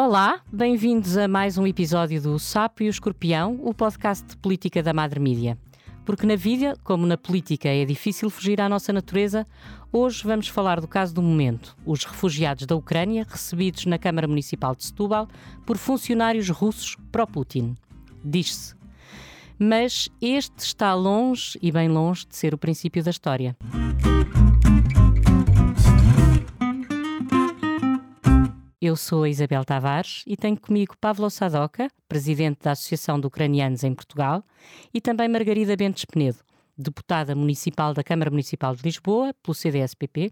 Olá, bem-vindos a mais um episódio do Sapo e o Escorpião, o podcast de política da Madre Mídia. Porque na vida, como na política, é difícil fugir à nossa natureza, hoje vamos falar do caso do momento: os refugiados da Ucrânia recebidos na Câmara Municipal de Setúbal por funcionários russos pró-Putin. Diz-se. Mas este está longe e bem longe de ser o princípio da história. Eu sou a Isabel Tavares e tenho comigo Pavlo Sadoka, presidente da Associação de Ucranianos em Portugal, e também Margarida Bentes Penedo, deputada municipal da Câmara Municipal de Lisboa, pelo CDS-PP,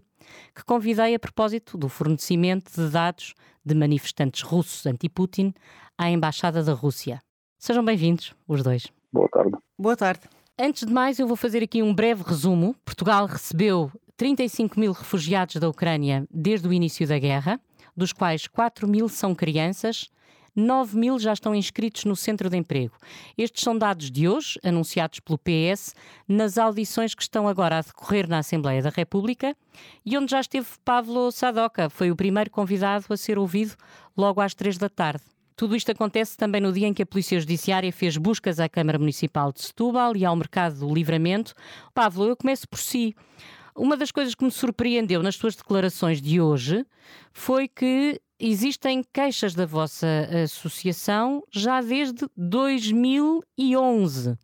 que convidei a propósito do fornecimento de dados de manifestantes russos anti-Putin à Embaixada da Rússia. Sejam bem-vindos, os dois. Boa tarde. Boa tarde. Antes de mais, eu vou fazer aqui um breve resumo. Portugal recebeu 35 mil refugiados da Ucrânia desde o início da guerra dos quais 4 mil são crianças, 9 mil já estão inscritos no centro de emprego. Estes são dados de hoje, anunciados pelo PS, nas audições que estão agora a decorrer na Assembleia da República e onde já esteve Pavlo Sadoka, foi o primeiro convidado a ser ouvido logo às três da tarde. Tudo isto acontece também no dia em que a Polícia Judiciária fez buscas à Câmara Municipal de Setúbal e ao Mercado do Livramento. Pavlo, eu começo por si. Uma das coisas que me surpreendeu nas suas declarações de hoje foi que existem queixas da vossa associação já desde 2011.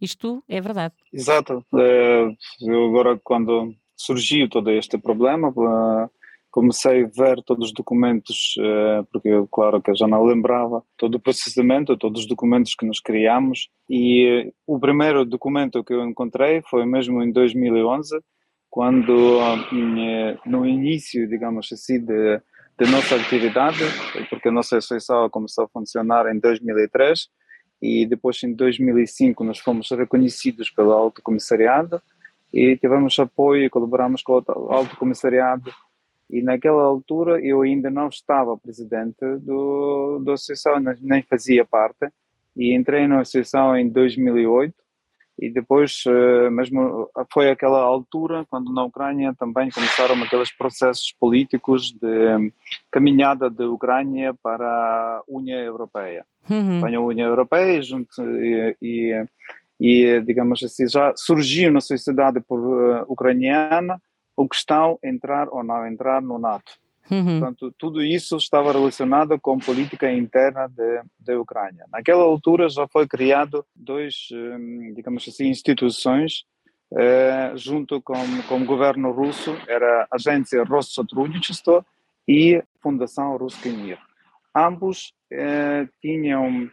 Isto é verdade. Exato. É, eu agora, quando surgiu todo este problema, eh, comecei a ver todos os documentos, eh, porque claro que eu já não lembrava todo o processamento, todos os documentos que nos criamos, e eh, o primeiro documento que eu encontrei foi mesmo em 2011, quando eh, no início, digamos assim, de, de nossa atividade, porque a nossa associação começou a funcionar em 2003 e depois em 2005 nós fomos reconhecidos pelo Alto Comissariado e tivemos apoio e colaboramos com o Alto Comissariado. E naquela altura eu ainda não estava presidente do, da associação, nem fazia parte. E entrei na associação em 2008 e depois eh, mesmo foi aquela altura quando na Ucrânia também começaram aqueles processos políticos de caminhada da Ucrânia para a União Europeia. Uhum. A União Europeia junto, e, e, e, digamos assim, já surgiu na sociedade uh, ucraniana a questão entrar ou não entrar no NATO. Uhum. Portanto, tudo isso estava relacionado com política interna da Ucrânia. Naquela altura já foi criado dois, hum, digamos assim, instituições eh, junto com, com o governo russo, era a agência Россотрудничество e Fundação Ruskimir. Ambos eh, tinham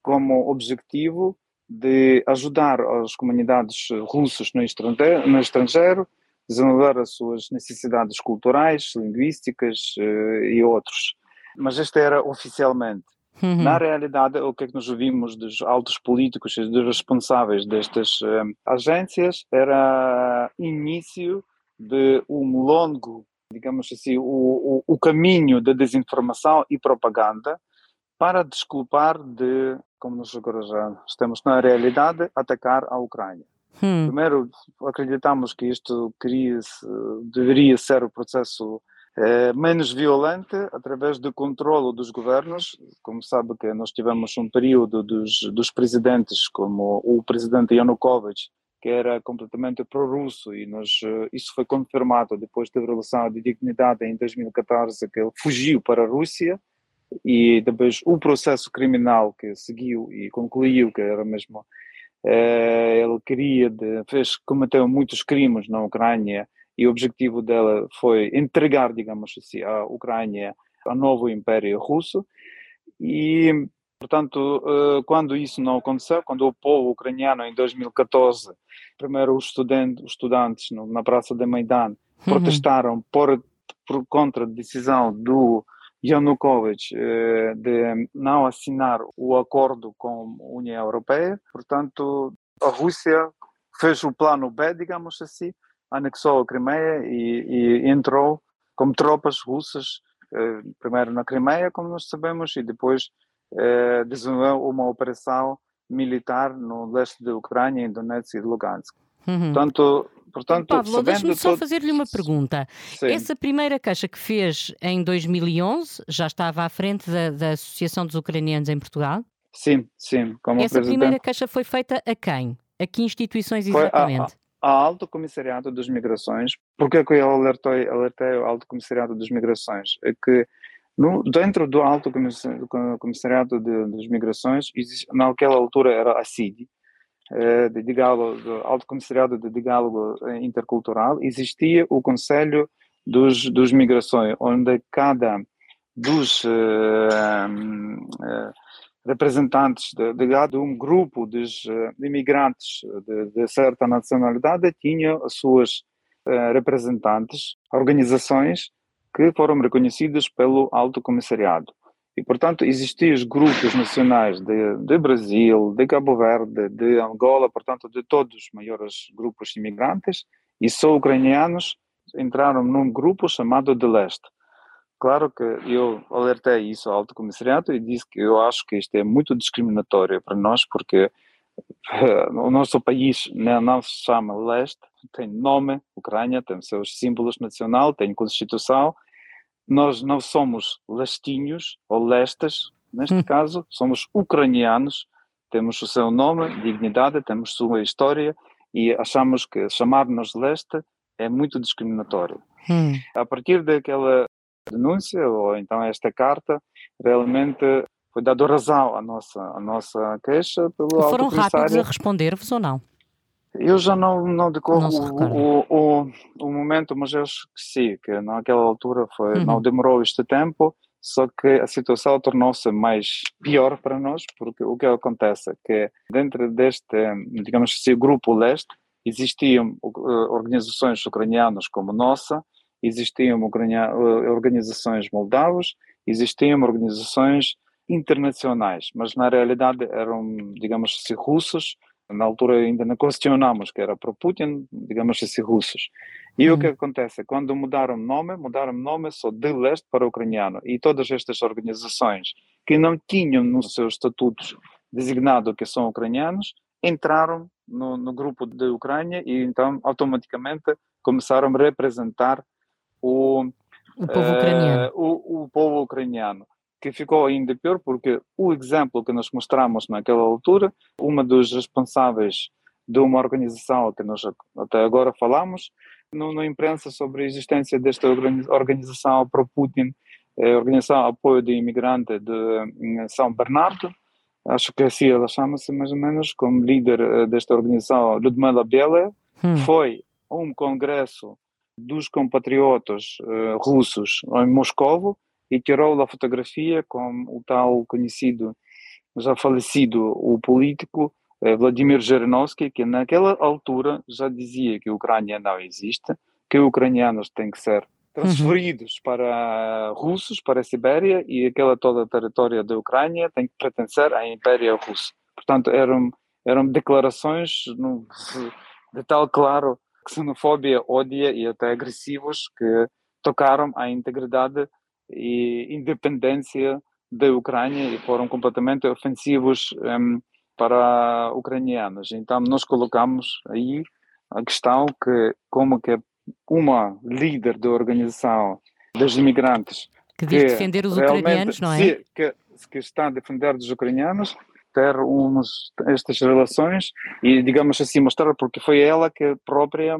como objetivo de ajudar as comunidades russas no estrangeiro, no estrangeiro desenvolver as suas necessidades culturais, linguísticas uh, e outros. Mas este era oficialmente. Uhum. Na realidade, o que é que nós vimos dos altos políticos e dos responsáveis destas uh, agências era início de um longo, digamos assim, o, o, o caminho da desinformação e propaganda para desculpar de, como nós agora já estamos na realidade, atacar a Ucrânia. Hum. Primeiro, acreditamos que isto queria deveria ser o processo eh, menos violento através do controle dos governos. Como sabe que nós tivemos um período dos, dos presidentes, como o presidente Yanukovych, que era completamente pró-russo e nós, eh, isso foi confirmado depois da Revolução de Dignidade em 2014, que ele fugiu para a Rússia e depois o processo criminal que seguiu e concluiu que era mesmo ele queria, de, fez, cometeu muitos crimes na Ucrânia e o objetivo dela foi entregar, digamos assim, a Ucrânia ao novo Império Russo. E, portanto, eh, quando isso não aconteceu, quando o povo ucraniano em 2014, primeiro os estudantes, os estudantes na Praça de Maidan, uhum. protestaram por, por contra a decisão do Yanukovych de não assinar o acordo com a União Europeia. Portanto, a Rússia fez o plano B, digamos assim, anexou a Crimeia e, e entrou como tropas russas, primeiro na Crimeia, como nós sabemos, e depois desenvolveu uma operação militar no leste da Ucrânia, em Donetsk e Lugansk. Uhum. Portanto, Portanto, Pablo, deixe-me só todo... fazer-lhe uma pergunta. Sim. Essa primeira queixa que fez em 2011 já estava à frente da, da Associação dos Ucranianos em Portugal? Sim, sim. Como Essa presidente... primeira queixa foi feita a quem? A que instituições exatamente? A, a, a Alto Comissariado das Migrações. Por que eu alertei, alertei o Alto Comissariado das Migrações? É que no, dentro do Alto Comissariado de, das Migrações, existe, naquela altura era a CID, eh, de diálogo, do Alto Comissariado de Diálogo Intercultural, existia o Conselho dos, dos Migrações, onde cada dos uh, uh, representantes de, de, de, um grupo de imigrantes de, de, certa nacionalidade tinha as suas uh, representantes, organizações que foram reconhecidas pelo Alto Comissariado. E, portanto, existiam os grupos nacionais de, de Brasil, de Cabo Verde, de Angola, portanto, de todos os maiores grupos imigrantes, e só ucranianos entraram num grupo chamado de Leste. Claro que eu alertei isso ao Alto Comissariado e disse que eu acho que isto é muito discriminatório para nós, porque o nosso país não se chama Leste, tem nome, Ucrânia, tem seus símbolos nacional, tem Constituição, nós não somos lestinhos ou lestas, neste hum. caso, somos ucranianos, temos o seu nome, dignidade, temos sua história e achamos que chamar-nos leste é muito discriminatório. Hum. A partir daquela denúncia ou então esta carta, realmente foi dado razão à nossa, à nossa queixa pelo Foram rápidos a responder-vos ou não? Eu já não, não decorro o, o, o, momento, mas eu esqueci que naquela altura foi, uhum. não demorou este tempo, só que a situação tornou-se mais pior para nós, porque o que acontece é que dentro deste, digamos assim, grupo leste, existiam organizações ucranianas como nossa, existiam organizações moldavas, existiam organizações internacionais, mas na realidade eram, digamos assim, russos, na altura ainda não questionamos que era para Putin, digamos assim, russos. E uhum. o que acontece? Quando mudaram nome, mudaram nome só de leste para ucraniano. E todas estas organizações que não tinham nos seus estatutos designado que são ucranianos, entraram no, no grupo de Ucrânia e então automaticamente começaram a representar o, o povo ucraniano. Uh, o, o povo ucraniano que ficou ainda pior porque o exemplo que nós mostramos naquela altura, uma dos responsáveis de uma organização que nós até agora falamos, no, na imprensa sobre a existência desta organização para Putin, a Organização Apoio de Imigrante de São Bernardo, acho que assim ela chama-se mais ou menos, como líder eh, desta organização, Ludmila Biela, hum. foi a um congresso dos compatriotas uh, russos em Moscou e tirou a fotografia com o tal conhecido, já falecido, o político eh, Vladimir Zhirinovsky, que naquela altura já dizia que a Ucrânia não existe, que ucranianos têm que ser transferidos uhum. para russos, para a Sibéria, e aquela toda a território da Ucrânia tem que pertencer à Império Russo. Portanto, eram, eram declarações no, de tal claro xenofobia, ódia e até agressivos que tocaram a integridade e independência da Ucrânia e foram completamente ofensivos um, para ucranianos. Então nós colocamos aí a questão que como que uma líder da organização dos imigrantes que diz defender os ucranianos, não é? Se, que, que está a defender os ucranianos ter umas, estas relações e digamos assim mostrar porque foi ela que própria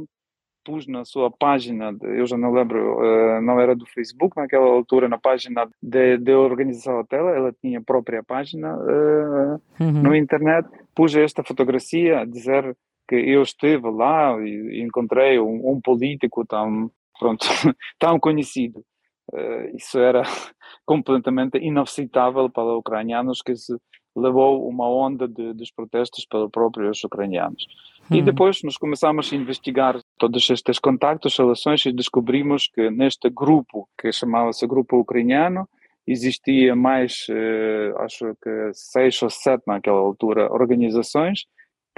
pus na sua página, eu já não lembro, uh, não era do Facebook naquela altura, na página da organização dela, ela tinha a própria página uh, uhum. no internet, pus esta fotografia a dizer que eu estive lá e encontrei um, um político tão, pronto, tão conhecido. Uh, isso era completamente inaceitável para ucranianos que se levou uma onda de, dos protestos pelos próprios ucranianos. E hum. depois nós começamos a investigar todos estes contactos, relações e descobrimos que neste grupo, que chamava-se Grupo Ucraniano, existia mais, eh, acho que seis ou sete naquela altura, organizações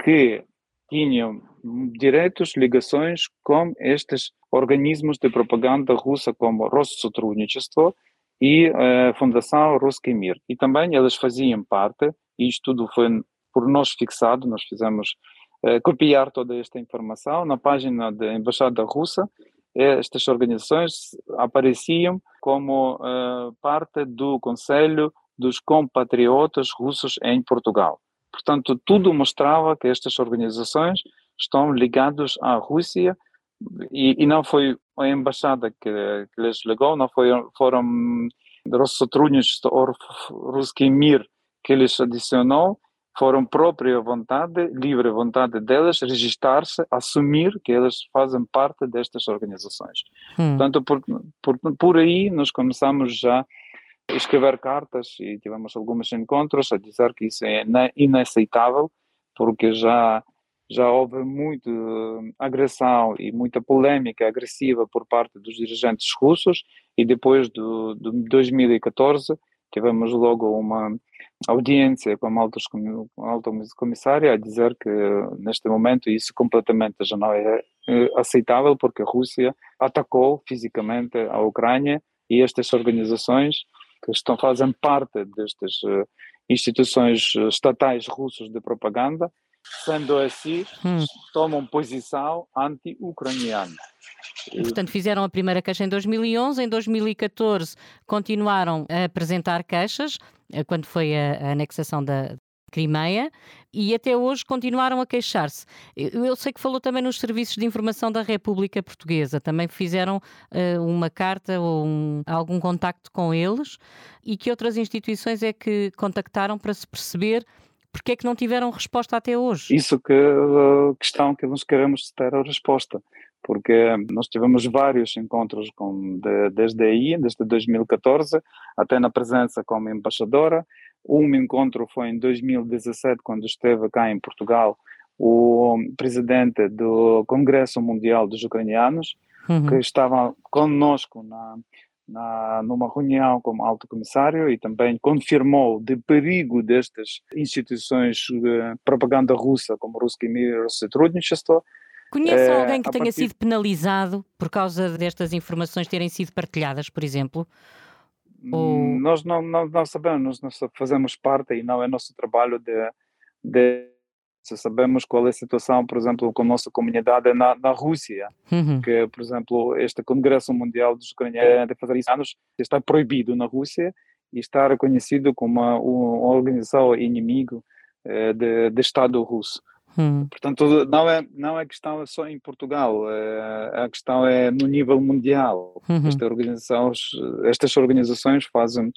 que tinham diretos, ligações com estes organismos de propaganda russa como Россотрудничество e a eh, Fundação Ruski Mir. E também elas faziam parte, e isto tudo foi por nós fixado, nós fizemos eh, copiar toda esta informação na página da Embaixada Russa. Estas organizações apareciam como parte do Conselho dos Compatriotas Russos em Portugal. Portanto, tudo mostrava que estas organizações estão ligadas à Rússia e, e não foi a embaixada que, que lhes ligou, não foi, foram Россотрудничество ou Ruski Mir que lhes adicionou, foram própria vontade, livre vontade delas, registrar-se, assumir que elas fazem parte destas organizações. Hum. Portanto, por, por, por aí nós começamos já a escrever cartas e tivemos alguns encontros a dizer que isso é inaceitável, porque já já houve muita agressão e muita polêmica agressiva por parte dos dirigentes russos e depois do, do 2014 tivemos logo uma audiência com a alta, comissária a dizer que neste momento isso completamente já não é, é aceitável porque a Rússia atacou fisicamente a Ucrânia e estas organizações que estão fazem parte destas eh, instituições estatais russas de propaganda Sendo assim, hum. tomam posição anti-ucraniana. Portanto, fizeram a primeira queixa em 2011, em 2014 continuaram a apresentar queixas, eh, quando foi a, a anexação da, Crimeia e até hoje continuaram a queixar-se. Eu sei que falou também nos serviços de informação da República Portuguesa, também fizeram uh, uma carta ou um, algum contacto com eles e que outras instituições é que contactaram para se perceber porque é que não tiveram resposta até hoje? Isso que a questão que nós queremos ter a resposta, porque nós tivemos vários encontros com, de, desde aí, desde 2014, até na presença como embaixadora. Um encontro foi em 2017, quando esteve cá em Portugal o presidente do Congresso Mundial dos Ucranianos, uhum. que estava conosco na, na, numa reunião com o alto comissário e também confirmou de perigo destas instituições de propaganda russa, como Ruski Mir Сотрудничество. Conhece é, alguém que tenha partir... sido penalizado por causa destas informações terem sido partilhadas, por exemplo? Ou... Nós não, não, não sabemos, nós fazemos parte e não é nosso trabalho de, de se sabemos qual é a situação, por exemplo, com a nossa comunidade na, na Rússia, uhum. que, por exemplo, este Congresso Mundial dos Ucranianos de fazer anos está proibido na Rússia e está reconhecido como uma, uma organização inimigo eh, de, de Estado russo. Uhum. Portanto, não é, não é questão só em Portugal, é, a questão é no nível mundial. Uhum. Esta organizações, estas organizações fazem,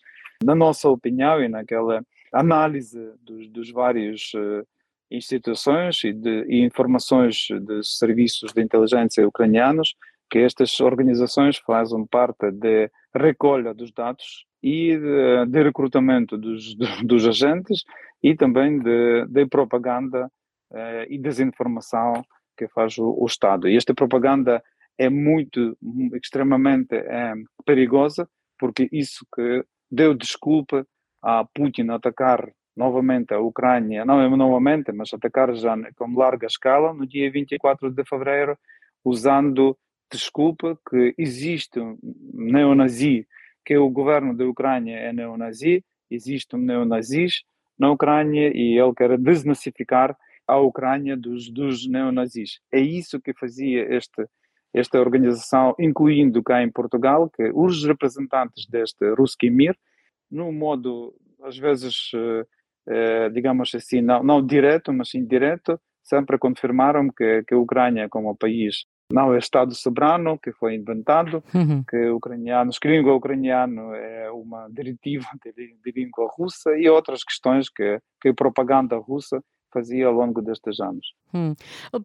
na nossa opinião e naquela análise dos, dos vários uh, instituições e, de, e informações de serviços de inteligência ucranianos que estas organizações fazem parte de recolha dos dados e de, de recrutamento dos, dos, agentes e também de, de propaganda eh, e desinformação que faz o, o, Estado. E esta propaganda é muito, extremamente é, perigosa, porque isso que deu desculpa a Putin atacar novamente a Ucrânia, não é novamente, mas atacar já com larga escala no dia 24 de fevereiro, usando desculpa que existe um neonazi, que o governo da Ucrânia é neonazi, existe um neonazis na Ucrânia e ele quer desnazificar a Ucrânia dos, dos neonazis. É isso que fazia este, esta organização, incluindo cá em Portugal, que os representantes deste Ruski Mir, no modo, às vezes, uh, eh, digamos assim, não, não direto, mas indireto, sempre confirmaram que, que a Ucrânia, como país, não é Estado soberano, que foi inventado, uhum. que ucranianos, que língua ucraniana é uma diretiva de, de, língua russa e outras questões que, que a propaganda russa fazia ao longo destes anos. Hum.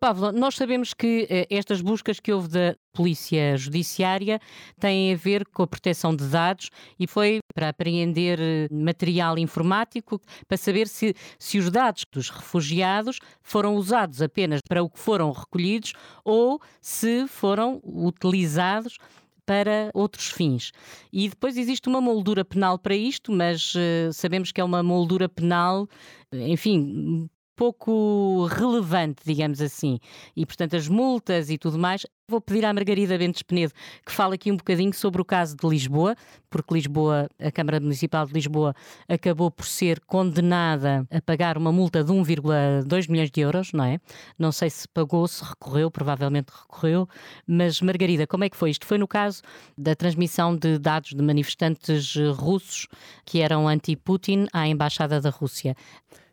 Pablo, nós sabemos que eh, estas buscas que houve da Polícia Judiciária têm a ver com a proteção de dados e foi para apreender eh, material informático para saber se, se os dados dos refugiados foram usados apenas para o que foram recolhidos ou se foram utilizados para outros fins. E depois existe uma moldura penal para isto, mas uh, sabemos que é uma moldura penal, enfim, pouco relevante, digamos assim. E, portanto, as multas e tudo mais. Vou pedir à Margarida Bentes Penedo que fale aqui um bocadinho sobre o caso de Lisboa, porque Lisboa, a Câmara Municipal de Lisboa, acabou por ser condenada a pagar uma multa de 1,2 milhões de euros, não é? Não sei se pagou, se recorreu, provavelmente recorreu, mas Margarida, como é que foi? Isto foi no caso da transmissão de dados de manifestantes russos que eram anti-Putin à Embaixada da Rússia.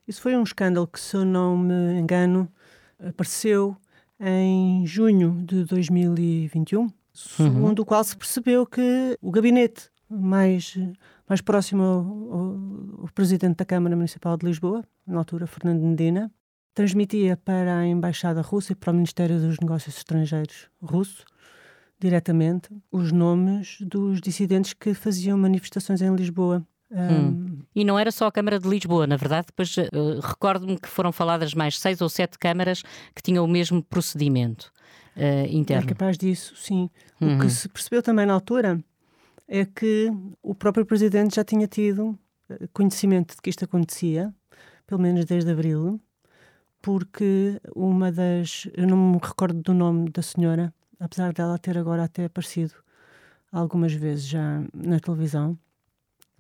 Isso foi um escândalo que, se eu não me engano, apareceu em junho de 2021, segundo o qual se percebeu que o gabinete mais, mais próximo ao, ao, presidente da Câmara Municipal de Lisboa, na altura Fernando Medina, transmitia para a Embaixada Russa e para o Ministério dos Negócios Estrangeiros russo diretamente os nomes dos dissidentes que faziam manifestações em Lisboa Hum. E não era só a Câmara de Lisboa, na verdade, depois uh, recordo-me que foram faladas mais seis ou sete câmaras que tinham o mesmo procedimento uh, interno. É capaz disso, sim. Uhum. O que uhum. se percebeu também na altura é que o próprio Presidente já tinha tido eh, conhecimento de que isto acontecia, pelo menos desde abril, porque uma das. Eu não me recordo do nome da senhora, apesar dela ter agora até aparecido algumas vezes já na televisão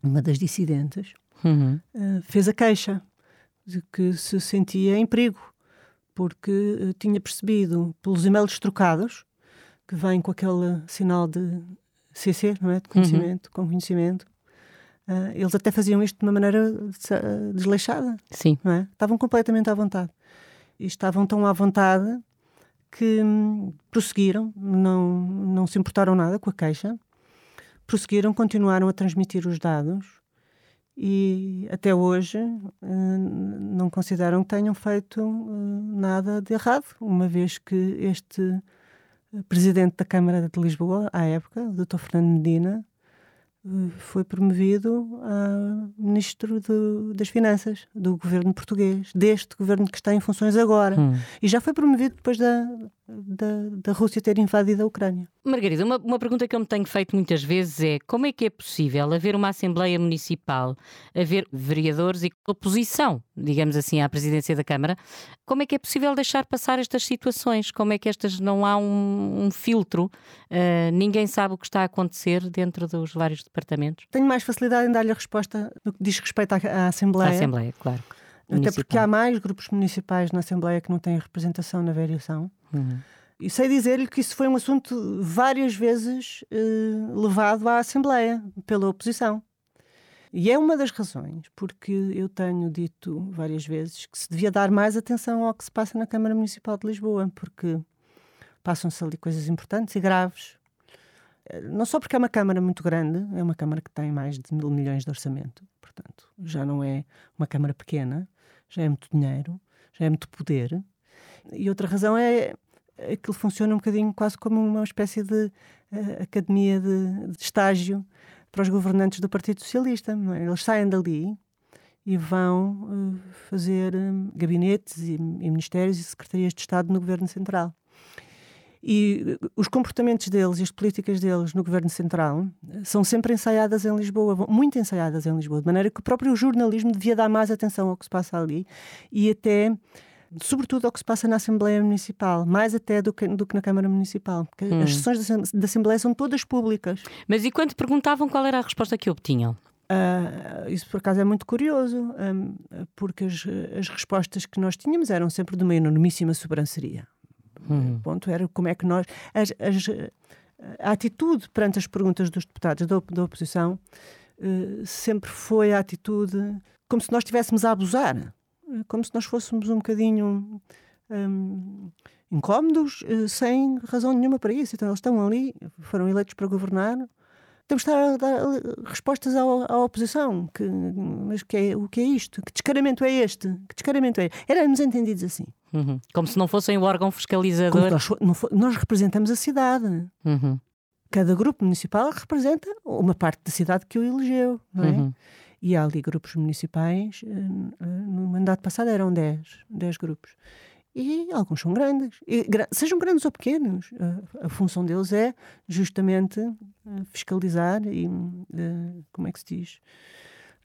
uma das dissidentes, uhum. uh, fez a queixa de que se sentia em perigo, porque uh, tinha percebido pelos e-mails trocados, que vêm com aquele sinal de CC, não é? De conhecimento, uhum. com conhecimento. Uh, eles até faziam isto de uma maneira desleixada. Sim. Não é? Estavam completamente à vontade. E estavam tão à vontade que hum, prosseguiram, não, não se importaram nada com a queixa prosseguiram, continuaram a transmitir os dados e até hoje eh, não consideram que tenham feito eh, nada de errado, uma vez que este eh, presidente da Câmara de Lisboa, à época, o Dr. Fernando Medina, foi promovido a ministro do, das Finanças do governo português, deste governo que está em funções agora. Hum. E já foi promovido depois da, da, da Rússia ter invadido a Ucrânia. Margarida, uma, uma pergunta que eu me tenho feito muitas vezes é como é que é possível haver uma Assembleia Municipal, haver vereadores e oposição, digamos assim, à presidência da Câmara, como é que é possível deixar passar estas situações? Como é que estas não há um, um filtro? Uh, ninguém sabe o que está a acontecer dentro dos vários departamentos? Tenho mais facilidade em dar-lhe a resposta no que diz respeito à, à Assembleia. À Assembleia, claro. Até porque há mais grupos municipais na Assembleia que não têm representação na variação. Uhum. E sei dizer-lhe que isso foi um assunto várias vezes eh, levado à Assembleia pela oposição. E é uma das razões porque eu tenho dito várias vezes que se devia dar mais atenção ao que se passa na Câmara Municipal de Lisboa, porque passam-se ali coisas importantes e graves. Eh, não só porque é uma Câmara muito grande, é uma Câmara que tem mais de mil milhões de orçamento, portanto, já não é uma Câmara pequena, já é muito dinheiro, já é muito poder. E outra razão é aquilo funciona um bocadinho quase como uma espécie de uh, academia de, de, estágio para os governantes do Partido Socialista. É? Eles saem dali e vão uh, fazer um, gabinetes e, e, ministérios e secretarias de Estado no Governo Central. E os comportamentos deles e as políticas deles no Governo Central são sempre ensaiadas em Lisboa, muito ensaiadas em Lisboa, de maneira que o próprio jornalismo devia dar mais atenção ao que se passa ali e até sobretudo ao que se passa na Assembleia Municipal, mais até do que, do que na Câmara Municipal, porque hum. as sessões da Assembleia são todas públicas. Mas e quando perguntavam qual era a resposta que obtinham? Uh, isso por acaso é muito curioso, um, porque as, as respostas que nós tínhamos eram sempre de uma enormíssima sobranceria. Hum. O ponto era como é que nós. As, as, a atitude perante as perguntas dos deputados da, da oposição uh, sempre foi a atitude como se nós estivéssemos a abusar como se nós fôssemos um bocadinho um, incómodos, eh, sem razão nenhuma para isso. Então, eles estão ali, foram eleitos para governar. Temos de estar a dar respostas à, à oposição. Que, mas que é, o que é isto? Que descaramento é este? Que descaramento é? Éramos entendidos assim. Uhum. Como se não fossem o órgão fiscalizador. Nós, nós, representamos a cidade. Uhum. Cada grupo municipal representa uma parte da cidade que o elegeu, não é? Uhum. E há ali grupos municipais, eh, eh, no mandato passado eram 10, 10 grupos. E alguns são grandes, e, sejam grandes ou pequenos. A, a, função deles é justamente eh, fiscalizar e, como é que se diz?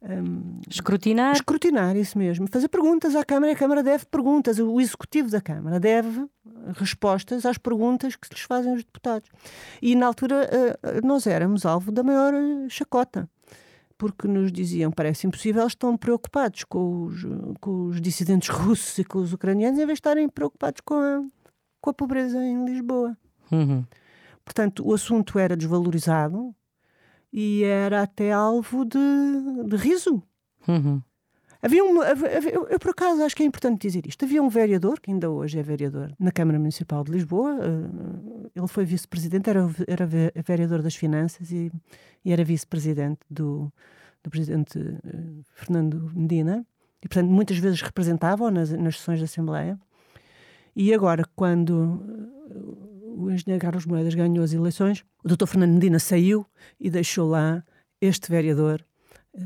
Um, escrutinar. Escrutinar, isso mesmo. Fazer perguntas à Câmara. A Câmara deve perguntas. O Executivo da Câmara deve respostas às perguntas que lhes fazem os deputados. E na altura nós éramos alvo da maior chacota porque nos diziam parece impossível, estão preocupados com os, com os dissidentes russos e com os ucranianos, em vez de estarem preocupados com a, com a pobreza em Lisboa. Uhum. Portanto, o assunto era desvalorizado e era até alvo de, de riso. Uhum. Havia um, havia, eu, eu, por acaso, acho que é importante dizer isto. Havia um vereador, que ainda hoje é vereador, na Câmara Municipal de Lisboa. Uh, ele foi vice-presidente, era, era vereador das Finanças e, e era vice-presidente do, do presidente uh, Fernando Medina. E, portanto, muitas vezes representava-o nas, nas sessões da Assembleia. E agora, quando uh, o engenheiro Carlos Moedas ganhou as eleições, o doutor Fernando Medina saiu e deixou lá este vereador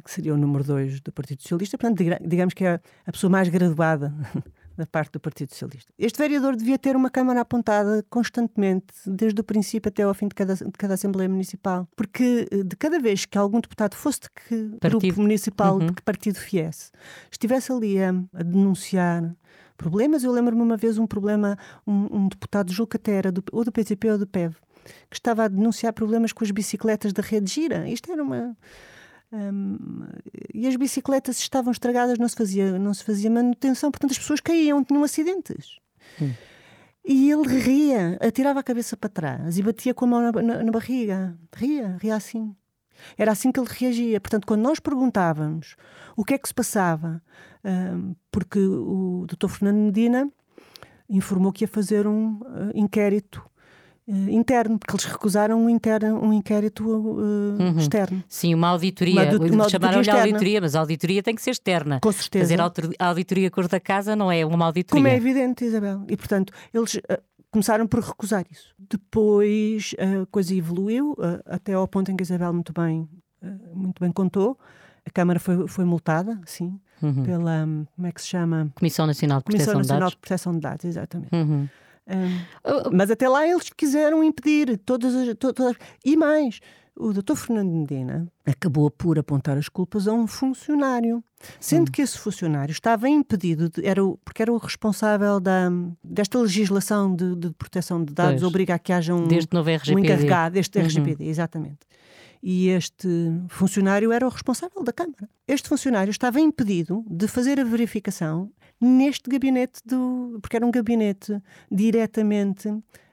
que seria o número 2 do Partido Socialista, portanto, digamos que é a pessoa mais graduada da parte do Partido Socialista. Este vereador devia ter uma Câmara apontada constantemente, desde o princípio até ao fim de cada, de cada Assembleia Municipal, porque eh, de cada vez que algum deputado fosse de que partido. grupo municipal, uhum. de que partido viesse, estivesse ali a, a denunciar problemas, eu lembro-me uma vez um problema, um, um deputado, julgo que até era do, ou do PTP ou do PEV, que estava a denunciar problemas com as bicicletas da rede gira. Isto era uma e as bicicletas estavam estragadas, não se, fazia, não se fazia manutenção, portanto as pessoas caíam, tinham acidentes. Hum. E ele ria, atirava a cabeça para trás e batia com a mão na, na, na, barriga. Ria, ria assim. Era assim que ele reagia. Portanto, quando nós perguntávamos o que é que se passava, porque o Dr. Fernando Medina informou que ia fazer um uh, inquérito interno, porque eles recusaram um, interno, um inquérito uh, uhum. externo. Sim, uma auditoria. Uma, Chamaram-lhe auditoria, mas a auditoria tem que ser externa. Com certeza. Fazer a auditoria cor da casa não é uma auditoria. Como é evidente, Isabel. E, portanto, eles uh, começaram por recusar isso. Depois a coisa evoluiu, até ao ponto em que a Isabel muito bem, muito bem contou. A Câmara foi, foi multada, sim, uhum. pela, como é que se chama? Comissão Nacional de Proteção Comissão Nacional de, de Proteção de Dados, exatamente. Uhum. Um, mas até lá eles quiseram impedir todas as, todas, e mais. O doutor Fernando Medina acabou por apontar as culpas a um funcionário, sendo hum. que esse funcionário estava impedido, de, era o, porque era o responsável da, desta legislação de, de proteção de dados, pois. obriga a que haja um, novo RGPD. um encarregado, deste uhum. RGPD, exatamente e este funcionário era o responsável da Câmara. Este funcionário estava impedido de fazer a verificação neste gabinete do. porque era um gabinete diretamente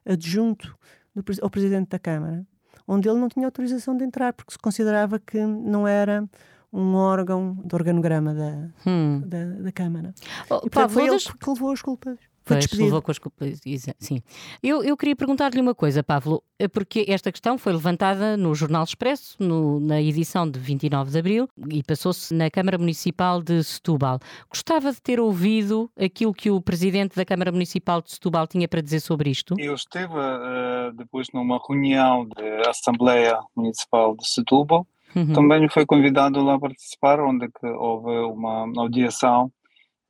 adjunto do, ao Presidente da Câmara, onde ele não tinha autorização de entrar, porque se considerava que não era um órgão do organograma da, hum. da, da, Câmara. Oh, e, portanto, foi ele que levou as culpas. Foi pois, levou com as culpas. Sim. Eu, eu queria perguntar-lhe uma coisa, Pablo, eh, porque esta questão foi levantada no Jornal Expresso, no, na edição de 29 de abril, e passou-se na Câmara Municipal de Setúbal. Gostava de ter ouvido aquilo que o presidente da Câmara Municipal de Setúbal tinha para dizer sobre isto? Eu esteve uh, depois numa reunião da Assembleia Municipal de Setúbal. Uhum. Também foi convidado lá a participar, onde houve uma audiação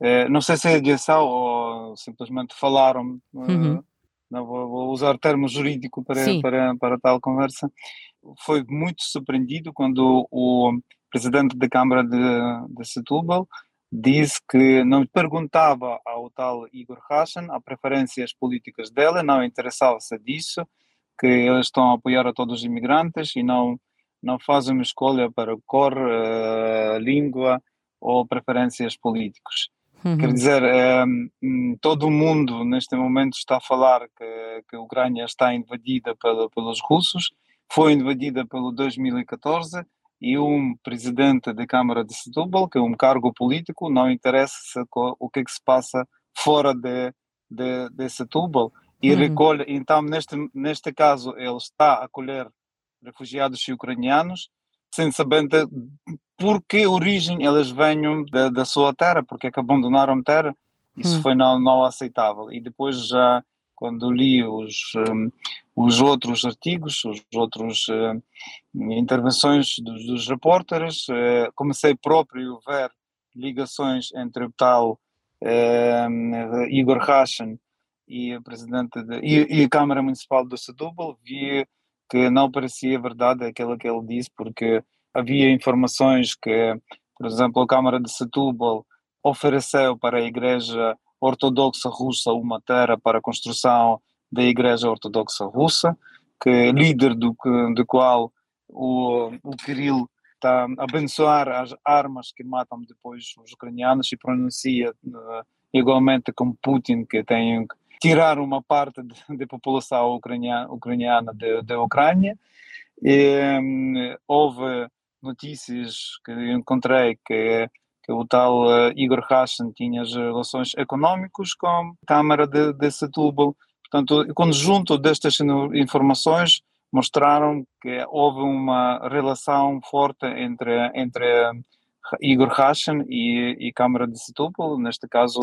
é, não sei se é adiação ou simplesmente falaram, eh, uhum. não vou, vou, usar termo jurídico para, para, para tal conversa. Foi muito surpreendido quando o presidente da Câmara de, de Setúbal disse que não perguntava ao tal Igor Hassan a preferências políticas dela, não interessava-se disso, que eles estão a apoiar a todos os imigrantes e não, não fazem uma escolha para cor, uh, língua ou preferências políticas. Uhum. Quer dizer, é, todo o mundo neste momento está a falar que, que a Ucrânia está invadida pela, pelos russos, foi invadida pelo 2014 e um presidente da Câmara de Setúbal, que é um cargo político, não interessa o que, é que se passa fora de, de, de Setúbal e uhum. recolhe, então neste, neste caso ele está a acolher refugiados ucranianos sem saber de, por que origem elas venham da, da sua terra, porque é que abandonaram a terra, isso hum. foi não, não aceitável. E depois já, quando li os, um, os outros artigos, os outros uh, intervenções dos, dos repórteres, uh, comecei próprio a ver ligações entre o tal uh, Igor Hassan e o presidente de, e, e, a Câmara Municipal do Setúbal, vi que não parecia verdade aquilo que ele disse, porque havia informações que Por exemplo, a Câmara de Setúbal ofereceu para a Igreja Ortodoxa Russa uma terra para a construção da Igreja Ortodoxa Russa, que líder do, do qual o, o Kirill está a abençoar as armas que matam depois os ucranianos e pronuncia uh, igualmente como Putin que tem tirar uma parte da população ucraniana, da Ucrânia. E, um, houve notícias que encontrei que, que o tal uh, Igor Hassan tinha relações económicas com a Câmara de, de Setúbal. Portanto, o conjunto destas informações mostraram que houve uma relação forte entre, entre Igor Hassan e, e Câmara de Setúbal, neste caso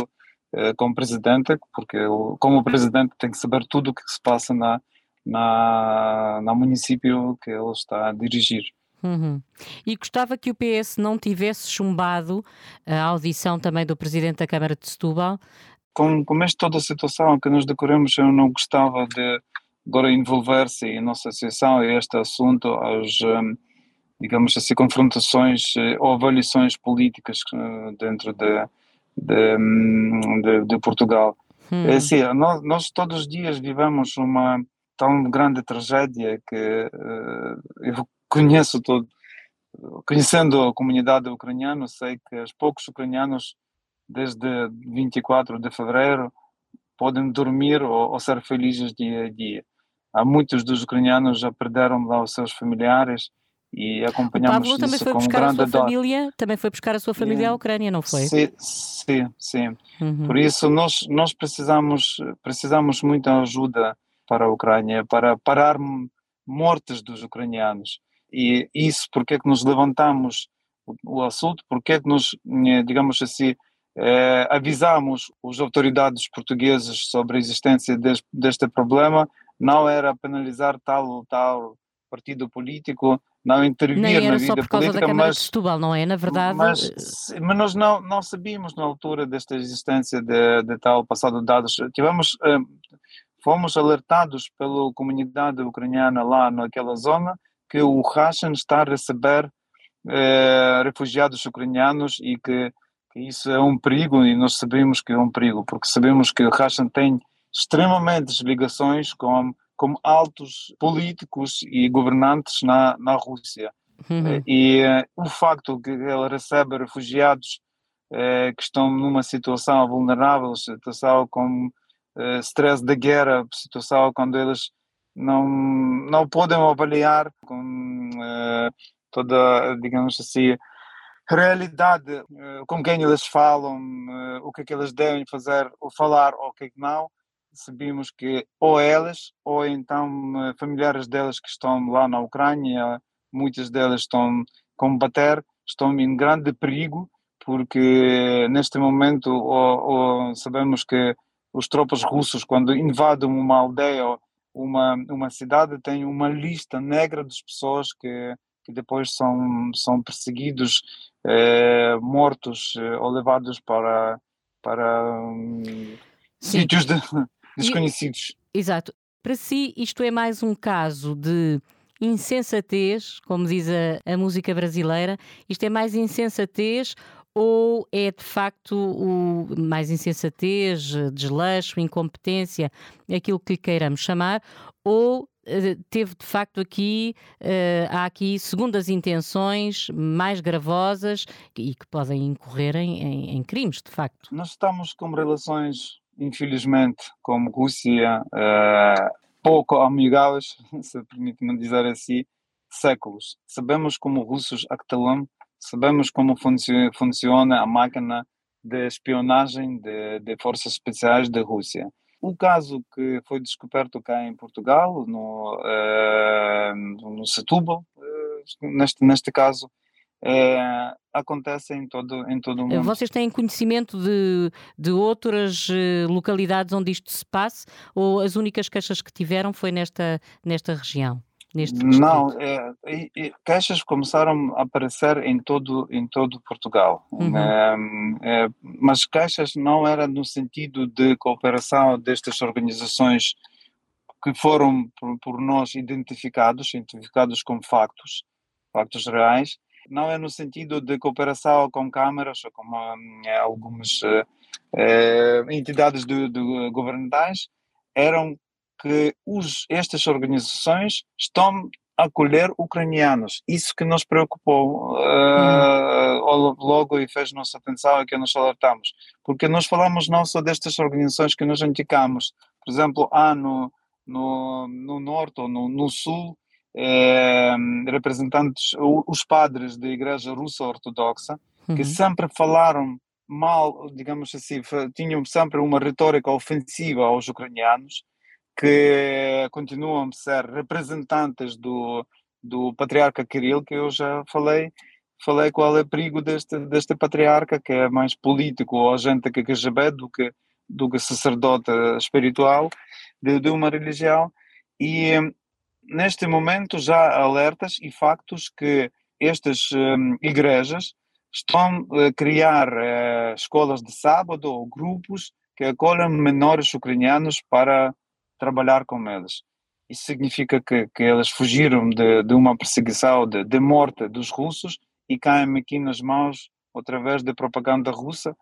como presidente, porque como presidente tem que saber tudo o que se passa na, na, na município que ele está a dirigir. Uhum. E gostava que o PS não tivesse chumbado a audição também do presidente da Câmara de Setúbal. Com, com esta toda a situação que nós decorremos, eu não gostava de agora envolver-se em nossa associação e este assunto aos, hum, digamos assim, confrontações eh, ou avaliações políticas eh, dentro de, de, hum, de, de Portugal. Hum. É assim, nós, nós todos os dias vivemos uma tão grande tragédia que uh, eu conheço todo, conhecendo a comunidade ucraniana, sei que os poucos ucranianos desde 24 de fevereiro podem dormir ou, ou, ser felizes dia a dia. Há muitos dos ucranianos já perderam lá os seus familiares e acompanhamos o Pablo também foi buscar a sua dor. família, também foi buscar a sua família à Ucrânia, não foi? Sim, sim, sim. Uhum. Por isso nós nós precisamos precisamos muita ajuda para a Ucrânia para parar mortes dos ucranianos. E isso porque é que nos levantamos o, assunto, porque é que nos, eh, digamos assim, eh, avisamos as autoridades portuguesas sobre a existência deste, deste problema, não era penalizar tal ou tal partido político, não intervir Nem era na vida só por causa política, da Câmara mas, de Setúbal, não é? Na verdade... Mas, mas nós não, não sabíamos na altura desta existência de, de tal passado de dados. Tivemos, eh, fomos alertados pela comunidade ucraniana lá naquela zona que o Russian está a receber eh, refugiados ucranianos e que, que, isso é um perigo e nós sabemos que é um perigo, porque sabemos que o Russian tem extremamente ligações com, com altos políticos e governantes na, na Rússia. Uhum. Eh, e eh, o facto que ele recebe refugiados eh, que estão numa situação vulnerável, situação com eh, stress da guerra, situação quando eles não, não podem avaliar com uh, toda, digamos assim, realidade uh, com quem eles falam, uh, o que é que eles devem fazer ou falar ou o que é que não. Sabemos que ou elas ou então familiares delas que estão lá na Ucrânia, muitas delas estão a combater, estão em grande perigo porque neste momento ou, ou sabemos que os tropas russos quando invadem uma aldeia uma, uma cidade tem uma lista negra das pessoas que, que depois são, são perseguidos, eh, mortos eh, ou levados para, para um, sítios de, desconhecidos. E, exato. Para si, isto é mais um caso de insensatez, como diz a, a música brasileira, isto é mais insensatez ou é de facto o mais insensatez, desleixo, incompetência, aquilo que lhe queiramos chamar, ou eh, teve de facto aqui, uh, há aqui segundas intenções mais gravosas e que podem incorrer em, em, em, crimes, de facto. Nós estamos com relações, infelizmente, como Rússia, uh, pouco amigáveis, se permite-me dizer assim, séculos. Sabemos como russos actuam sabemos como funci funciona a máquina de espionagem de, de, forças especiais da Rússia. O caso que foi descoberto cá em Portugal, no, eh, no Setúbal, eh, neste, neste caso, é, acontece em todo, em todo o mundo. Vocês têm conhecimento de, de outras localidades onde isto se passe ou as únicas queixas que tiveram foi nesta, nesta região? neste? Não, é, é, caixas começaram a aparecer em todo, em todo Portugal, uhum. é, mas caixas não era no sentido de cooperação destas organizações que foram por, por nós identificados, identificados como factos, factos reais, não é no sentido de cooperação com câmaras ou com hum, algumas uh, uh, entidades de, de governamentais, eram que os, estas organizações estão a acolher ucranianos. Isso que nos preocupou uh, logo e fez nossa atenção e que nós alertamos. Porque nós falamos não só destas organizações que nós indicamos, por exemplo, há no, no, no norte ou no, no sul, eh, representantes, os padres da Igreja Russa Ortodoxa, uhum. que sempre falaram mal, digamos assim, tinham sempre uma retórica ofensiva aos ucranianos, que continuam a ser representantes do, do patriarca Kirill, que eu já falei, falei qual é o perigo deste, deste patriarca, que é mais político ou agente que KGB do que, do que sacerdote espiritual de, de uma religião. E neste momento já há alertas e factos que estas um, igrejas estão a criar uh, escolas de sábado ou grupos que acolhem menores ucranianos para trabalhar com eles. Isso significa que, que eles fugiram de, de uma perseguição, de, de morte dos russos e caem aqui nas mãos através da propaganda russa.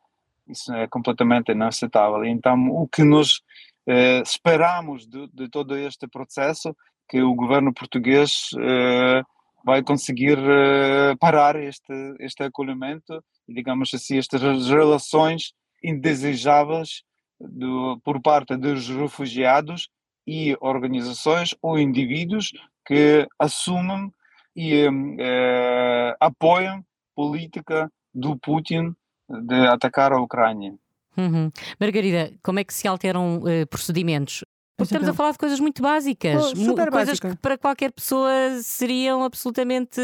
Isso é completamente inaceitável. Então, o que nós eh, esperamos de, de, todo este processo que o governo português eh, vai conseguir eh, parar este, este acolhimento e, digamos assim, estas relações indesejáveis do, por parte dos refugiados e organizações ou indivíduos que assumem e eh, apoiam política do Putin de atacar a Ucrânia. Uhum. Margarida, como é que se alteram uh, procedimentos? Porque estamos a falar de coisas muito básicas, oh, coisas básica. que para qualquer pessoa seriam absolutamente.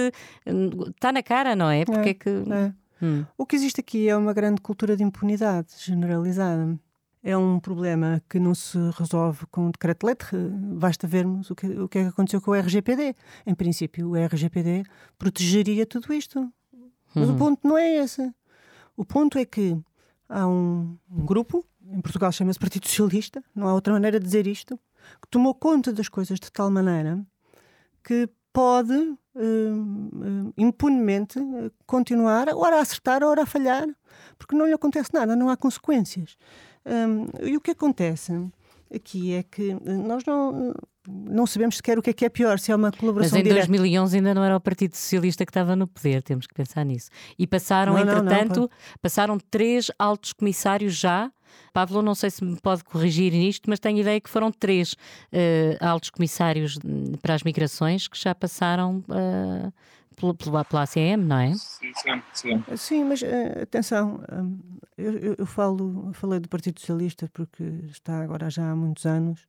Está na cara, não é? Porque é, é que. É. Hum. O que existe aqui é uma grande cultura de impunidade generalizada é um problema que não se resolve com um decreto-letre. Basta vermos o que, o que é que aconteceu com o RGPD. Em princípio, o RGPD protegeria tudo isto. Mas uhum. o ponto não é esse. O ponto é que há um, um grupo, em Portugal chama-se Partido Socialista, não há outra maneira de dizer isto, que tomou conta das coisas de tal maneira que pode uh, uh, impunemente continuar, ora a acertar, ora a falhar, porque não lhe acontece nada, não há consequências. Um, e o que acontece aqui é que nós não, não sabemos sequer o que é que é pior, se é uma colaboração Mas em direta. 2011 ainda não era o Partido Socialista que estava no poder, temos que pensar nisso. E passaram, não, entretanto, não, não, passaram três altos comissários já. Pablo, não sei se me pode corrigir nisto, mas tenho ideia que foram três uh, altos comissários hum, para as migrações que já passaram uh, pela, pela, pela ACM, não é? Sim, sim. Sim, sim mas uh, atenção, um, eu, eu, falo, falei do Partido Socialista porque está agora já há muitos anos,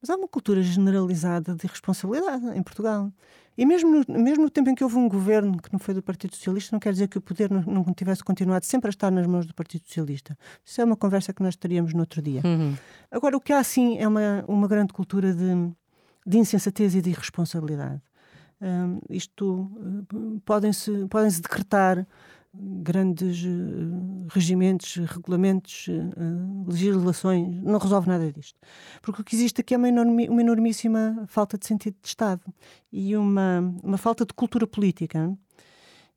mas há uma cultura generalizada de responsabilidade em Portugal. E mesmo no, mesmo no tempo em que houve um governo que não foi do Partido Socialista, não quer dizer que o poder não, não tivesse continuado sempre a estar nas mãos do Partido Socialista. Isso é uma conversa que nós teríamos no outro dia. Uhum. Agora, o que há sim é uma, uma grande cultura de, de insensatez e de irresponsabilidade. Um, isto uh, podem-se podem -se decretar grandes uh, regimentos, regulamentos, uh, legislações, não resolve nada disto. Porque o que existe aqui é uma, enorme, uma enormíssima falta de sentido de Estado e uma, uma falta de cultura política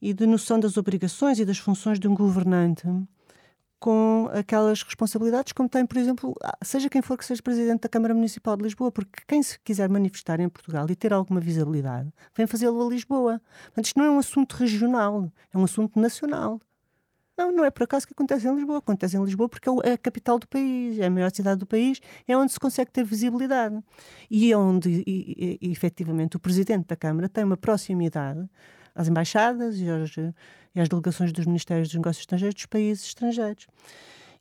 e de noção das obrigações e das funções de um governante com aquelas responsabilidades como tem, por exemplo, ah, seja quem for que seja presidente da Câmara Municipal de Lisboa, porque quem se quiser manifestar em Portugal e ter alguma visibilidade, vem fazê-lo a Lisboa. Portanto, isto não é um assunto regional, é um assunto nacional. Não, não é por acaso que acontece em Lisboa. Acontece em Lisboa porque é, é a capital do país, é a maior cidade do país, é onde se consegue ter visibilidade. E é onde, e, e, efetivamente, o presidente da Câmara tem uma proximidade às embaixadas e, aos, e às delegações dos Ministérios dos Negócios Estrangeiros dos países estrangeiros.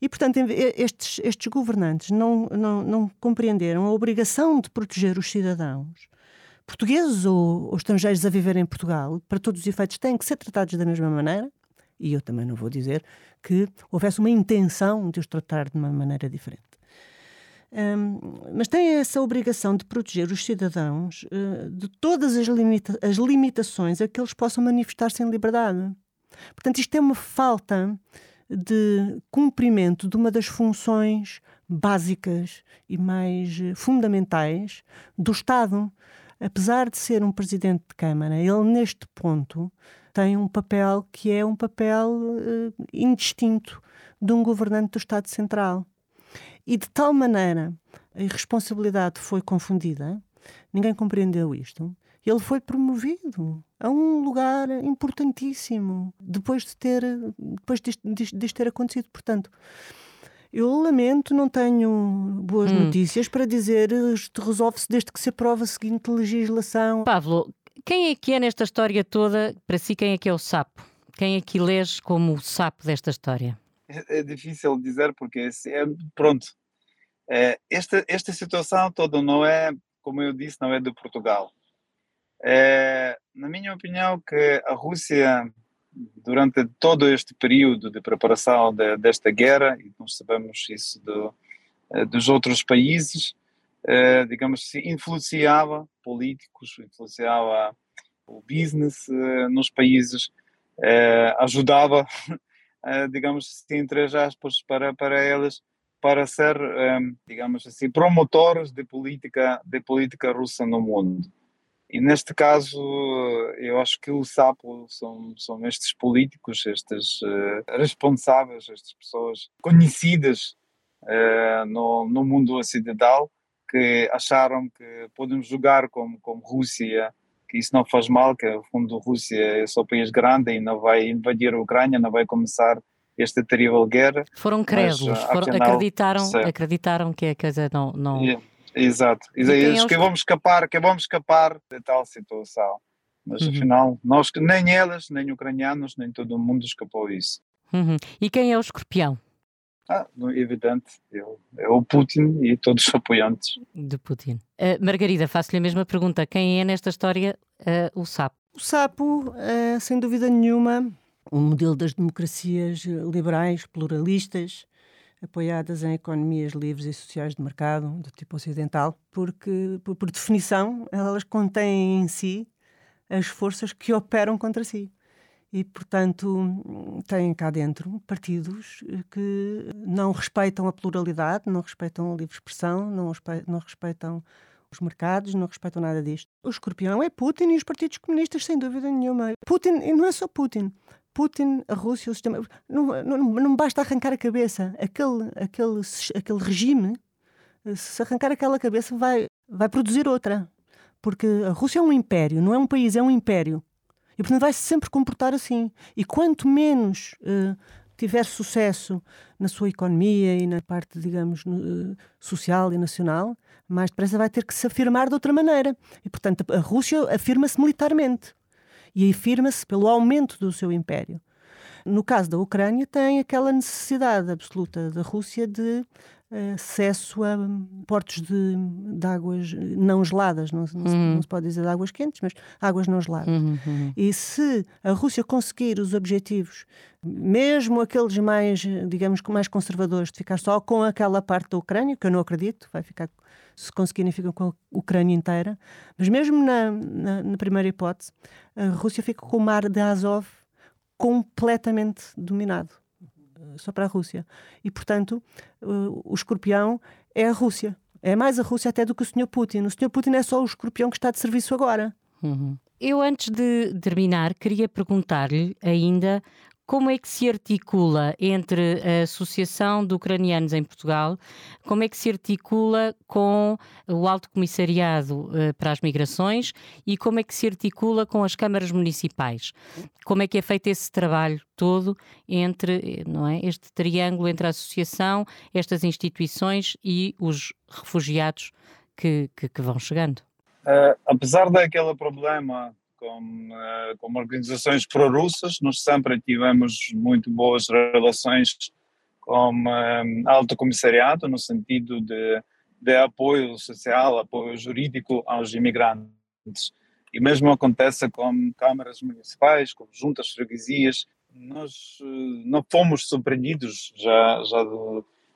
E, portanto, estes, estes governantes não, não, não compreenderam a obrigação de proteger os cidadãos portugueses ou, ou, estrangeiros a viver em Portugal, para todos os efeitos, têm que ser tratados da mesma maneira. E eu também não vou dizer que houvesse uma intenção de os tratar de uma maneira diferente. Um, mas tem essa obrigação de proteger os cidadãos uh, de todas as, limita as limitações a que eles possam manifestar-se em liberdade. Portanto, isto é uma falta de cumprimento de uma das funções básicas e mais eh, fundamentais do Estado. Apesar de ser um presidente de Câmara, ele neste ponto tem um papel que é um papel uh, indistinto de um governante do Estado Central. E de tal maneira a irresponsabilidade foi confundida, ninguém compreendeu isto. Ele foi promovido a um lugar importantíssimo depois de ter depois disto, disto ter acontecido. Portanto, eu lamento, não tenho boas hum. notícias para dizer isto resolve-se desde que se aprova a seguinte legislação. Pablo, quem é que é nesta história toda, para si, quem é que é o sapo? Quem é que lês como o sapo desta história? É, é difícil dizer porque é, pronto. É, esta, esta situação toda não é, como eu disse, não é de Portugal. É, na minha opinião, que a Rússia, durante todo este período de preparação de, desta guerra, e nós sabemos isso do, eh, dos outros países, é, digamos assim, influenciava políticos, influenciava o business é, nos países, ajudava digamos assim, entre aspas, para, para elas, para ser, ehm, digamos assim, promotores de política, de política russa no mundo. E neste caso, eu acho que o sapo são, são estes políticos, estes uh, responsáveis, estas pessoas conhecidas uh, no, no mundo ocidental, que acharam que podem jogar como, como Rússia que isso não faz mal, que o fundo Rússia é só um país grande e não vai invadir a Ucrânia, não vai começar esta terrível guerra. Foram crédulos, foram, afinal, acreditaram, acreditaram que a coisa não... não... Yeah, exato, eles que vamos escapar, que vamos escapar de tal situação. Mas uhum. afinal, nós, nem elas, nem ucranianos, nem todo mundo escapou isso. Uhum. E quem é o escorpião? Ah, evidente, é o Putin e todos os apoiantes. De Putin. Uh, Margarida, faço-lhe a mesma pergunta. Quem é nesta história uh, o sapo? O sapo é, sem dúvida nenhuma, um modelo das democracias liberais, pluralistas, apoiadas em economias livres e sociais de mercado, do tipo ocidental, porque, por, por definição, elas contêm em si as forças que operam contra si e, portanto, têm cá dentro partidos que não respeitam a pluralidade, não respeitam a livre expressão, não, não respeitam os mercados, não respeitam nada disto. O escorpião é Putin e os partidos comunistas, sem dúvida nenhuma. Putin, e não é só Putin. Putin, a Rússia, o sistema. Não, não, não basta arrancar a cabeça. Aquele, aquele, aquele regime, se arrancar aquela cabeça, vai, vai produzir outra. Porque a Rússia é um império, não é um país, é um império. E, portanto, vai -se sempre comportar assim. E quanto menos uh, tiver sucesso na sua economia e na parte, digamos, uh, social e nacional, mais depressa vai ter que se afirmar de outra maneira. E, portanto, a Rússia afirma-se militarmente e afirma-se pelo aumento do seu império. No caso da Ucrânia, tem aquela necessidade absoluta da Rússia de acesso a portos de, de águas não geladas, não, não, uhum. se, não, se, pode dizer de águas quentes, mas águas não geladas. Uhum, uhum. E se a Rússia conseguir os objetivos, mesmo aqueles mais, digamos, mais conservadores, de ficar só com aquela parte da Ucrânia, que eu não acredito, vai ficar, se conseguirem, ficam com a Ucrânia inteira, mas mesmo na, na, na primeira hipótese, a Rússia fica com o mar de Azov completamente dominado só para a Rússia. E, portanto, o escorpião é a Rússia. É mais a Rússia até do que o Sr. Putin. O Sr. Putin é só o escorpião que está de serviço agora. Uhum. Eu, antes de terminar, queria perguntar-lhe ainda como é que se articula entre a Associação de Ucranianos em Portugal, como é que se articula com o Alto Comissariado uh, para as Migrações e como é que se articula com as câmaras municipais? Como é que é feito esse trabalho todo entre não é, este triângulo entre a Associação, estas instituições e os refugiados que, que, que vão chegando? Uh, apesar daquele problema com, uh, com organizações pró-russas. Nós sempre tivemos muito boas relações com eh, alto comissariado, no sentido de, de apoio social, apoio jurídico aos imigrantes. E mesmo acontece com câmaras municipais, com juntas freguesias. Nós uh, não fomos surpreendidos, já, já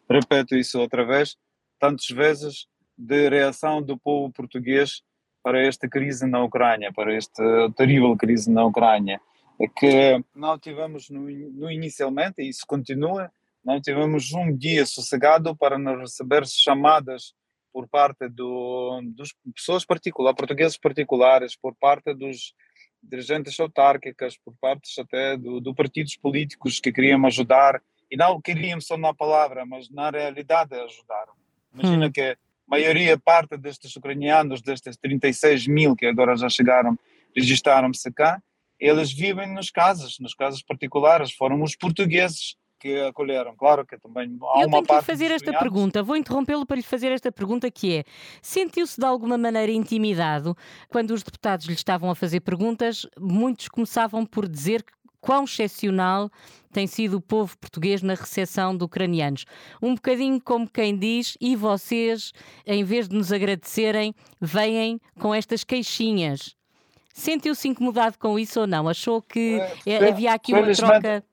repito isso outra vez, tantas vezes, de reação do povo português para esta crise na Ucrânia, para esta terrível crise na Ucrânia, é que não tivemos no, no inicialmente, e isso continua, não tivemos um dia sossegado para não receber chamadas por parte do, dos pessoas particulares, portugueses particulares, por parte dos, dirigentes autárquicas, por partes até do, do partidos políticos que queriam ajudar, e não queriam só na palavra, mas na realidade ajudaram. Imagina hum. que maioria, parte destes ucranianos, destes 36 mil que agora já chegaram, registraram-se cá, eles vivem nas casas, nas casas particulares, foram os portugueses que acolheram. Claro que também há Eu uma tenho que lhe fazer esta pergunta, vou interrompê-lo para lhe fazer esta pergunta que é, sentiu-se de alguma maneira intimidado quando os deputados lhe estavam a fazer perguntas? Muitos começavam por dizer quão excepcional tem sido o povo português na recepção de ucranianos. Um bocadinho como quem diz, e vocês, em vez de nos agradecerem, vêm com estas queixinhas. Sentiu-se incomodado com isso ou não? Achou que é, havia aqui uma troca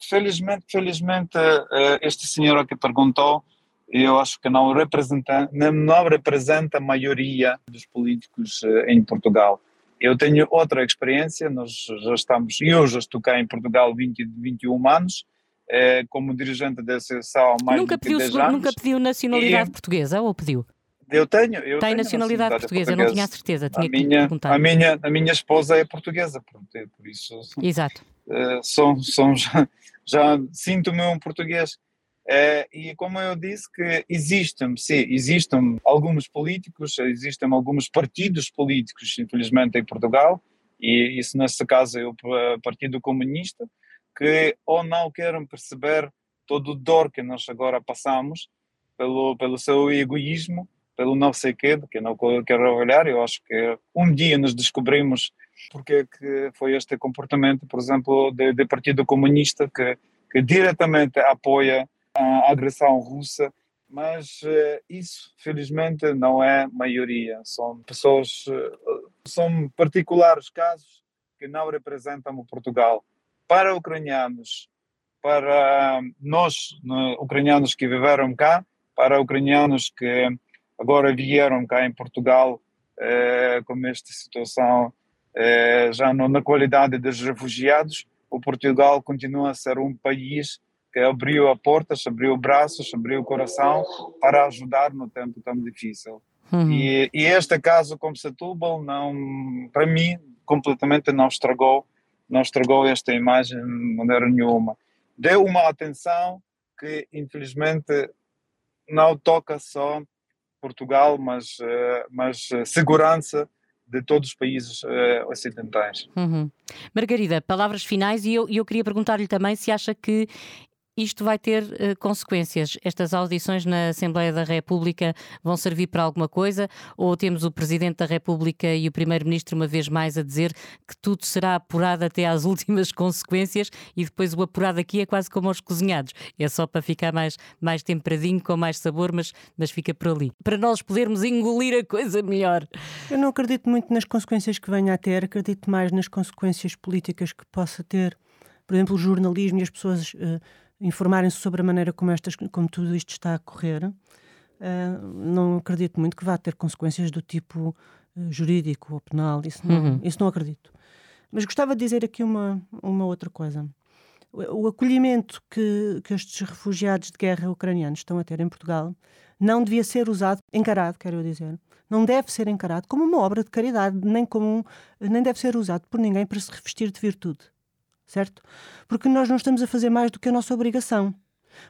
felizmente, felizmente, eh, este senhor que perguntou, eu acho que não representa, não representa a maioria dos políticos eh, em Portugal. Eu tenho outra experiência, nós já estamos, eu já estou cá em Portugal 20, 21 anos, eh, como dirigente da associação há mais nunca de 10 pediu, anos. Nunca pediu nacionalidade e, portuguesa ou pediu? Eu tenho. Eu Tem tenho nacionalidade, portuguesa, portuguesa, eu não tinha a certeza, tinha a minha, perguntar. A minha, a minha esposa é portuguesa, por, por isso. Exato. Uh, são, são, já, já sinto-me um português. Uh, e como eu disse que existem, sim, existem alguns políticos, existem alguns partidos políticos, infelizmente, em Portugal, e isso nesse caso é o Partido Comunista, que ou não querem perceber todo o dor que nós agora passamos pelo, pelo seu egoísmo, pelo não sei quê, que eu não quero olhar, eu acho que um dia nos descobrimos porque é que foi este comportamento, por exemplo, do Partido Comunista, que, que diretamente apoia agressão russa, mas uh, isso, felizmente, não é maioria. São pessoas, uh, são particulares casos que não representam o Portugal. Para ucranianos, para nós, ucranianos que viveram cá, para ucranianos que agora vieram cá em Portugal uh, com esta situação eh, já no, na qualidade dos refugiados, o Portugal continua a ser um país que abriu a portas, abriu braços, abriu o coração para ajudar no tempo tão difícil. Uhum. E, e, este caso com Setúbal, não, para mim, completamente não estragou, não estragou esta imagem de maneira nenhuma. Deu uma atenção que, infelizmente, não toca só Portugal, mas, eh, mas segurança de todos os países uh, ocidentais. Uhum. Margarida, palavras finais e eu, eu queria perguntar-lhe também se acha que isto vai ter uh, consequências. Estas audições na Assembleia da República vão servir para alguma coisa? Ou temos o Presidente da República e o Primeiro-Ministro uma vez mais a dizer que tudo será apurado até às últimas consequências e depois o apurado aqui é quase como aos cozinhados. É só para ficar mais, mais temperadinho, com mais sabor, mas, mas fica por ali. Para nós podermos engolir a coisa melhor. Eu não acredito muito nas consequências que venha a ter, acredito mais nas consequências políticas que possa ter. Por exemplo, o jornalismo e as pessoas. Uh, informarem-se sobre a maneira como, estas, como tudo isto está a correr. Uh, não acredito muito que vá ter consequências do tipo uh, jurídico ou penal, isso não, uhum. isso não acredito. Mas gostava de dizer aqui uma, uma outra coisa. O, o acolhimento que, que estes refugiados de guerra ucranianos estão a ter em Portugal não devia ser usado, encarado, quero eu dizer, não deve ser encarado como uma obra de caridade, nem, como, nem deve ser usado por ninguém para se revestir de virtude certo? Porque nós não estamos a fazer mais do que a nossa obrigação.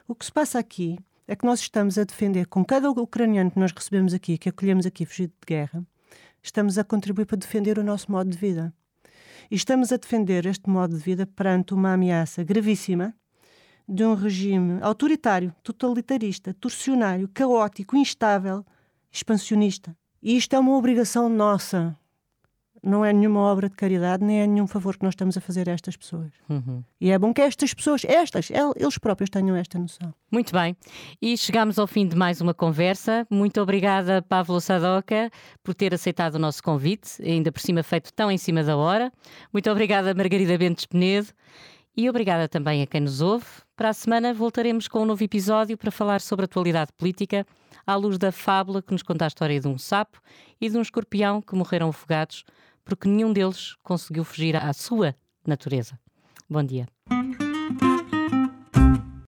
O que se passa aqui é que nós estamos a defender, com cada ucraniano que nós recebemos aqui, que acolhemos aqui fugido de guerra, estamos a contribuir para defender o nosso modo de vida. E estamos a defender este modo de vida perante uma ameaça gravíssima de um regime autoritário, totalitarista, torcionário, caótico, instável, expansionista. E isto é uma obrigação nossa não é nenhuma obra de caridade, nem é nenhum favor que nós estamos a fazer a estas pessoas. Uhum. E é bom que estas pessoas, estas, eles próprios tenham esta noção. Muito bem. E chegamos ao fim de mais uma conversa. Muito obrigada, Pavlo Sadoca, por ter aceitado o nosso convite, ainda por cima feito tão em cima da hora. Muito obrigada, Margarida Bentes Penedo. E obrigada também a quem nos ouve. Para a semana voltaremos com um novo episódio para falar sobre a atualidade política, à luz da fábula que nos conta a história de um sapo e de um escorpião que morreram afogados porque nenhum deles conseguiu fugir à sua natureza. Bom dia.